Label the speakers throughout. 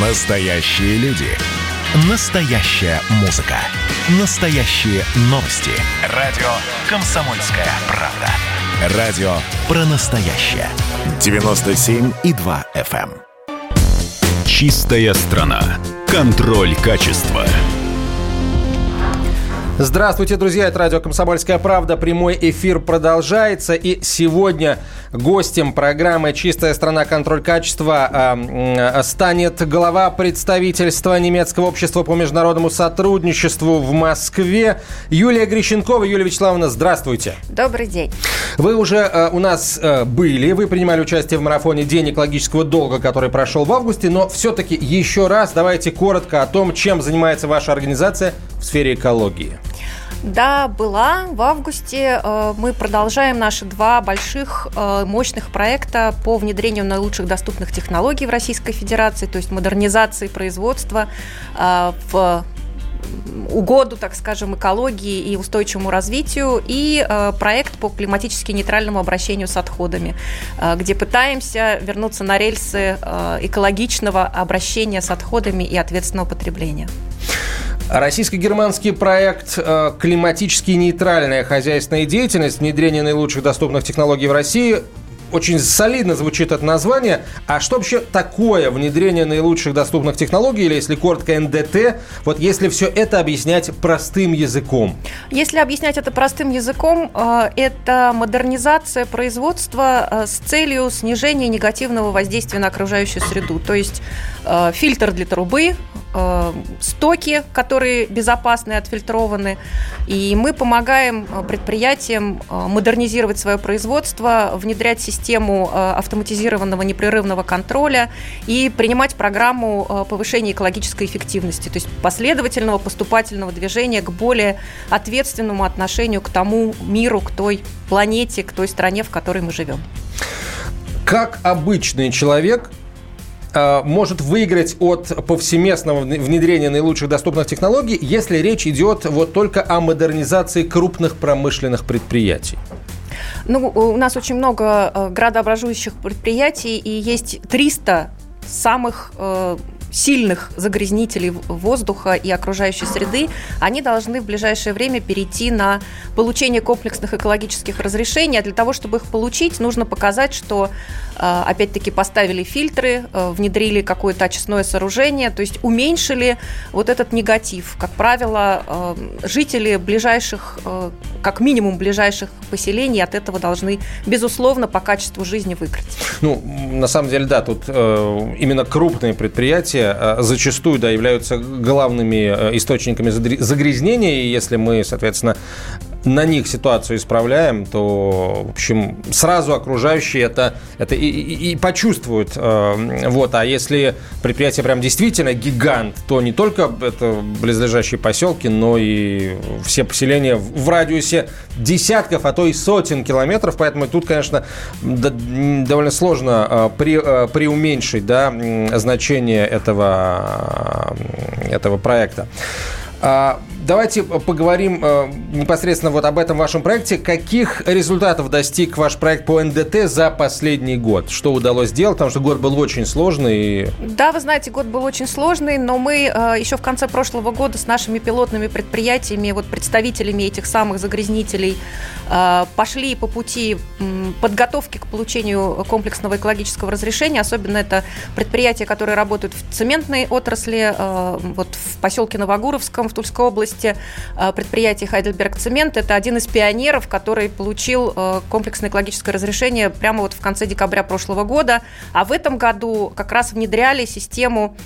Speaker 1: Настоящие люди. Настоящая музыка. Настоящие новости. Радио «Комсомольская правда». Радио про настоящее. 97,2 FM. эм.
Speaker 2: Чистая страна. Контроль качества.
Speaker 3: Здравствуйте, друзья, это радио «Комсомольская правда». Прямой эфир продолжается. И сегодня гостем программы «Чистая страна. Контроль качества» э, станет глава представительства немецкого общества по международному сотрудничеству в Москве Юлия Грищенкова. Юлия Вячеславовна, здравствуйте.
Speaker 4: Добрый день.
Speaker 3: Вы уже э, у нас э, были, вы принимали участие в марафоне «День экологического долга», который прошел в августе, но все-таки еще раз давайте коротко о том, чем занимается ваша организация в сфере экологии.
Speaker 4: Да, была в августе. Э, Мы продолжаем наши два больших э, мощных проекта по внедрению наилучших доступных технологий в Российской Федерации, то есть модернизации производства э, в угоду, так скажем, экологии и устойчивому развитию, и э, проект по климатически нейтральному обращению с отходами, э, где пытаемся вернуться на рельсы э, экологичного обращения с отходами и ответственного потребления.
Speaker 3: Российско-германский проект э, «Климатически нейтральная хозяйственная деятельность. Внедрение наилучших доступных технологий в России» очень солидно звучит это название. А что вообще такое внедрение наилучших доступных технологий, или если коротко НДТ, вот если все это объяснять простым языком?
Speaker 4: Если объяснять это простым языком, э, это модернизация производства э, с целью снижения негативного воздействия на окружающую среду. То есть фильтр для трубы, стоки, которые безопасны отфильтрованы. И мы помогаем предприятиям модернизировать свое производство, внедрять систему автоматизированного непрерывного контроля и принимать программу повышения экологической эффективности, то есть последовательного поступательного движения к более ответственному отношению к тому миру, к той планете, к той стране, в которой мы живем.
Speaker 3: Как обычный человек э, может выиграть от повсеместного внедрения наилучших доступных технологий, если речь идет вот только о модернизации крупных промышленных предприятий?
Speaker 4: Ну, у нас очень много э, градообразующих предприятий, и есть 300 самых э, сильных загрязнителей воздуха и окружающей среды, они должны в ближайшее время перейти на получение комплексных экологических разрешений. А для того, чтобы их получить, нужно показать, что э, опять-таки поставили фильтры, э, внедрили какое-то очистное сооружение, то есть уменьшили вот этот негатив. Как правило, э, жители ближайших, как минимум ближайших поселений от этого должны, безусловно, по качеству жизни выиграть.
Speaker 3: Ну, на самом деле, да, тут именно крупные предприятия предприятия зачастую да, являются главными источниками загрязнения, и если мы, соответственно, на них ситуацию исправляем, то, в общем, сразу окружающие это, это и, и, и почувствуют. Вот. А если предприятие прям действительно гигант, то не только это близлежащие поселки, но и все поселения в радиусе десятков, а то и сотен километров. Поэтому тут, конечно, довольно сложно при, преуменьшить да, значение этого, этого проекта. Давайте поговорим э, непосредственно вот об этом вашем проекте. Каких результатов достиг ваш проект по НДТ за последний год? Что удалось сделать? Потому что год был очень сложный.
Speaker 4: Да, вы знаете, год был очень сложный, но мы э, еще в конце прошлого года с нашими пилотными предприятиями, вот представителями этих самых загрязнителей, э, пошли по пути подготовки к получению комплексного экологического разрешения. Особенно это предприятия, которые работают в цементной отрасли, вот в поселке Новогуровском в Тульской области области э, предприятия Heidelberg Цемент. Это один из пионеров, который получил э, комплексное экологическое разрешение прямо вот в конце декабря прошлого года. А в этом году как раз внедряли систему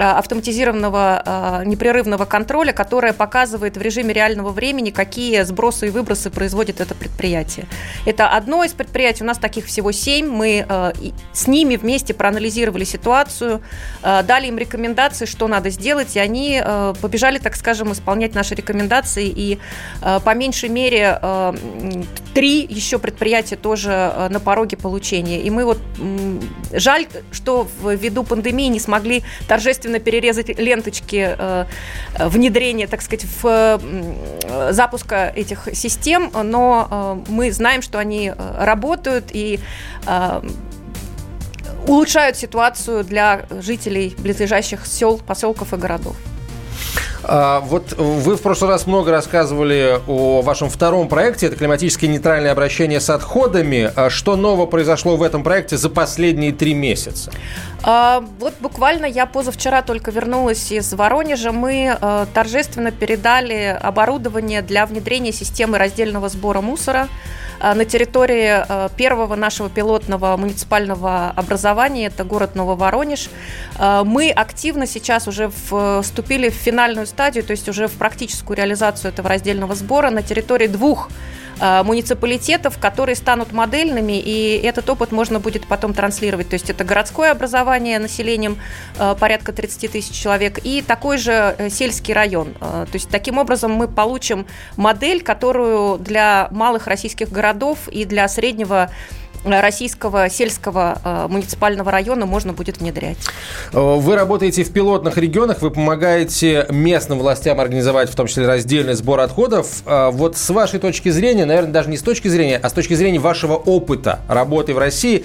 Speaker 4: автоматизированного э, непрерывного контроля, которая показывает в режиме реального времени, какие сбросы и выбросы производит это предприятие. Это одно из предприятий, у нас таких всего семь. Мы э, с ними вместе проанализировали ситуацию, дали им рекомендации, что надо сделать, и они побежали, так скажем, исполнять наши рекомендации. И по меньшей мере три еще предприятия тоже на пороге получения. И мы вот жаль, что ввиду пандемии не смогли торжественно перерезать ленточки э, внедрения, так сказать, в э, запуска этих систем, но э, мы знаем, что они работают и улучшают ситуацию для жителей близлежащих сел, поселков и городов.
Speaker 3: А, вот вы в прошлый раз много рассказывали о вашем втором проекте. Это климатически нейтральное обращение с отходами. А что нового произошло в этом проекте за последние три месяца?
Speaker 4: А, вот буквально я позавчера только вернулась из Воронежа. Мы а, торжественно передали оборудование для внедрения системы раздельного сбора мусора а, на территории а, первого нашего пилотного муниципального образования, это город Нововоронеж. Мы активно сейчас уже вступили в финальную стадию, то есть уже в практическую реализацию этого раздельного сбора на территории двух Э, муниципалитетов, которые станут модельными, и этот опыт можно будет потом транслировать. То есть это городское образование населением э, порядка 30 тысяч человек и такой же э, сельский район. То есть таким образом мы получим модель, которую для малых российских городов и для среднего российского сельского э, муниципального района можно будет внедрять.
Speaker 3: Э, вы работаете в пилотных регионах, вы помогаете местным властям организовать в том числе раздельный сбор отходов. Э, вот с вашей точки зрения, наверное, даже не с точки зрения, а с точки зрения вашего опыта работы в России,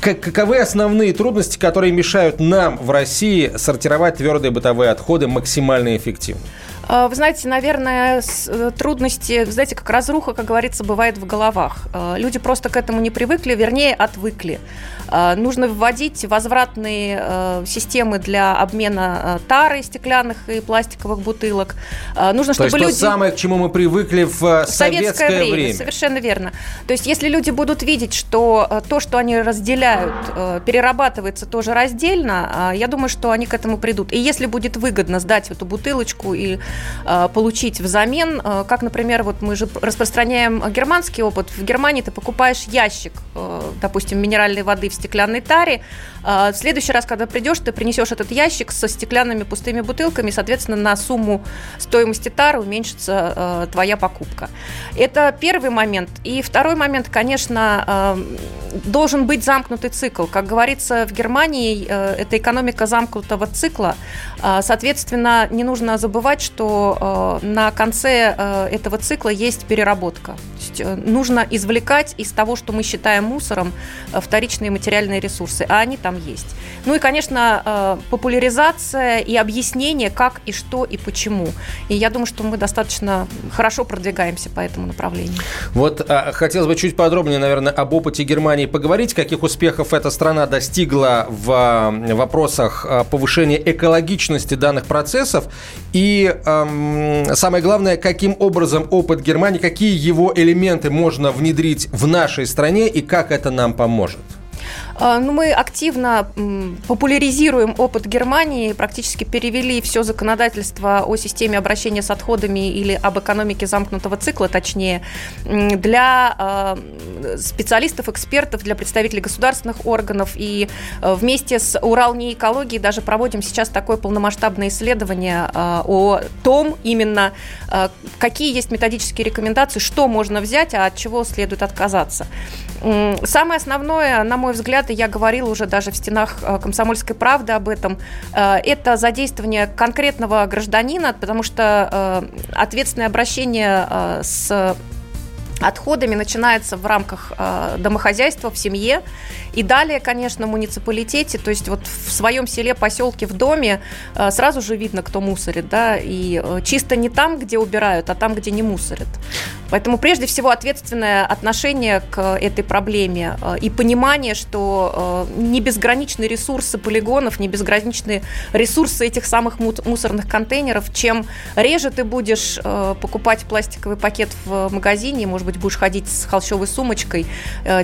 Speaker 3: каковы основные трудности, которые мешают нам в России сортировать твердые бытовые отходы максимально эффективно?
Speaker 4: А, вы знаете, наверное, э, трудности, знаете, как разруха, как говорится, бывает в головах. А, люди просто к этому не привыкли, вернее, отвыкли. Нужно вводить возвратные э, системы для обмена э, тары стеклянных и пластиковых бутылок.
Speaker 3: Нужно, чтобы То есть люди... то самое, к чему мы привыкли в советское, советское время, время.
Speaker 4: Совершенно верно. То есть если люди будут видеть, что то, что они разделяют, перерабатывается тоже раздельно, я думаю, что они к этому придут. И если будет выгодно сдать эту бутылочку и получить взамен, как, например, вот мы же распространяем германский опыт. В Германии ты покупаешь ящик, допустим, минеральной воды в стеклянной таре. В следующий раз, когда придешь, ты принесешь этот ящик со стеклянными пустыми бутылками, соответственно, на сумму стоимости тары уменьшится твоя покупка. Это первый момент. И второй момент, конечно, должен быть замкнутый цикл. Как говорится, в Германии это экономика замкнутого цикла. Соответственно, не нужно забывать, что на конце этого цикла есть переработка. Есть э, нужно извлекать из того, что мы считаем мусором, вторичные материалы материальные ресурсы, а они там есть. Ну и, конечно, э, популяризация и объяснение, как и что и почему. И я думаю, что мы достаточно хорошо продвигаемся по этому направлению.
Speaker 3: Вот а, хотелось бы чуть подробнее, наверное, об опыте Германии поговорить, каких успехов эта страна достигла в вопросах а, повышения экологичности данных процессов и самое главное, каким образом опыт Германии, какие его элементы можно внедрить в нашей стране и как это нам поможет?
Speaker 4: А, ну, мы активно популяризируем опыт Германии, практически перевели все законодательство о системе обращения с отходами или об экономике замкнутого цикла, точнее, для а, специалистов, экспертов, для представителей государственных органов. И а, вместе с Урал не экологией даже проводим сейчас такое полномасштабное исследование о том именно, какие есть методические рекомендации, что можно взять, а от чего следует отказаться. Самое основное, на мой взгляд, и я говорила уже даже в стенах э, «Комсомольской правды» об этом, э, это задействование конкретного гражданина, потому что э, ответственное обращение с отходами начинается в рамках э, домохозяйства, в семье. И далее, конечно, в муниципалитете, то есть вот в своем селе, поселке, в доме э, сразу же видно, кто мусорит, да, и э, чисто не там, где убирают, а там, где не мусорят. Поэтому прежде всего ответственное отношение к этой проблеме э, и понимание, что э, не безграничные ресурсы полигонов, не безграничные ресурсы этих самых мусорных контейнеров. Чем реже ты будешь э, покупать пластиковый пакет в магазине, может быть, будешь ходить с холщовой сумочкой,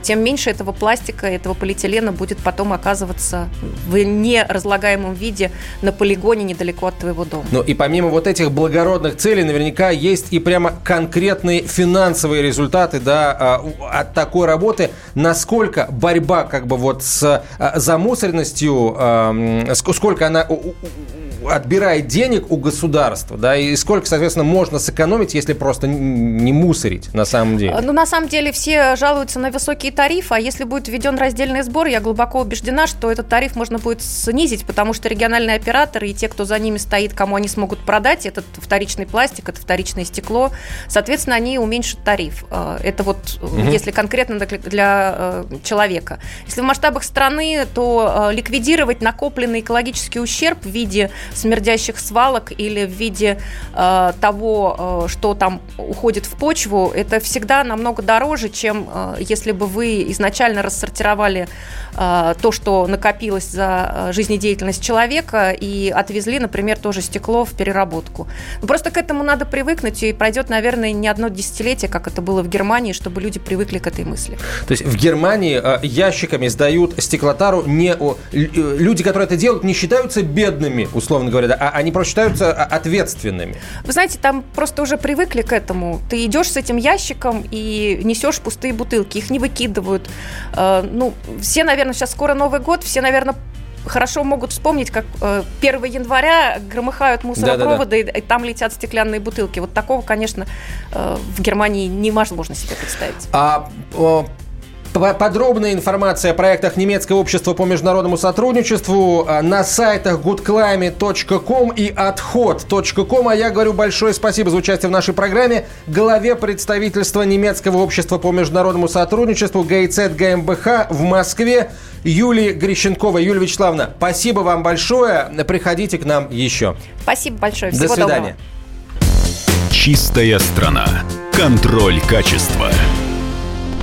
Speaker 4: тем меньше этого пластика, этого полиэтилена будет потом оказываться в неразлагаемом виде на полигоне недалеко от твоего дома.
Speaker 3: Ну и помимо вот этих благородных целей, наверняка есть и прямо конкретные финансовые результаты да, а, от такой работы, насколько борьба как бы вот с а, замусоренностью, сколько она отбирает денег у государства, да, и сколько, соответственно, можно сэкономить, если просто не мусорить на самом деле?
Speaker 4: Ну, на самом деле все жалуются на высокие тарифы, а если будет введен раздельный сбор, я глубоко убеждена, что этот тариф можно будет снизить, потому что региональные операторы и те, кто за ними стоит, кому они смогут продать этот вторичный пластик, это вторичное стекло, соответственно, они уменьшат тариф. Э, это вот угу. если конкретно для, э, человека. Если в масштабах страны, то ликвидировать накопленный экологический ущерб в виде смердящих свалок или в виде э, того, э, что там уходит в почву, это всегда намного дороже, чем э, если бы вы изначально рассортировали э, то, что накопилось за э, жизнедеятельность человека и отвезли, например, тоже стекло в переработку. Но просто к этому надо привыкнуть, и пройдет, наверное, не одно десятилетие, как это было в Германии, чтобы люди привыкли к этой мысли.
Speaker 3: То есть в Германии э, ящиками сдают стеклотару не люди, которые это делают, не считаются бедными, условно говоря, да, а они просто считаются а, ответственными.
Speaker 4: Вы знаете, там просто уже привыкли к этому. Ты идешь с этим ящиком и несешь пустые бутылки, их не выкидывают. Э, ну, все, наверное, сейчас скоро Новый год, все, наверное, хорошо могут вспомнить, как 1 э, января громыхают мусоропроводы, да, да, да. и там летят стеклянные бутылки. Вот такого, конечно, э, в Германии невозможно себе представить.
Speaker 3: А Подробная информация о проектах немецкого общества по международному сотрудничеству а, на сайтах goodclimate.com и отход.com. А я говорю большое спасибо за участие в нашей программе главе представительства немецкого общества по международному сотрудничеству ГИЦ ГМБХ в Москве Юлии Грищенкова. Юлия Вячеславовна, спасибо вам большое. Приходите к нам еще.
Speaker 4: Спасибо большое. Всего
Speaker 3: До свидания.
Speaker 2: Доброго. Чистая страна. Контроль качества.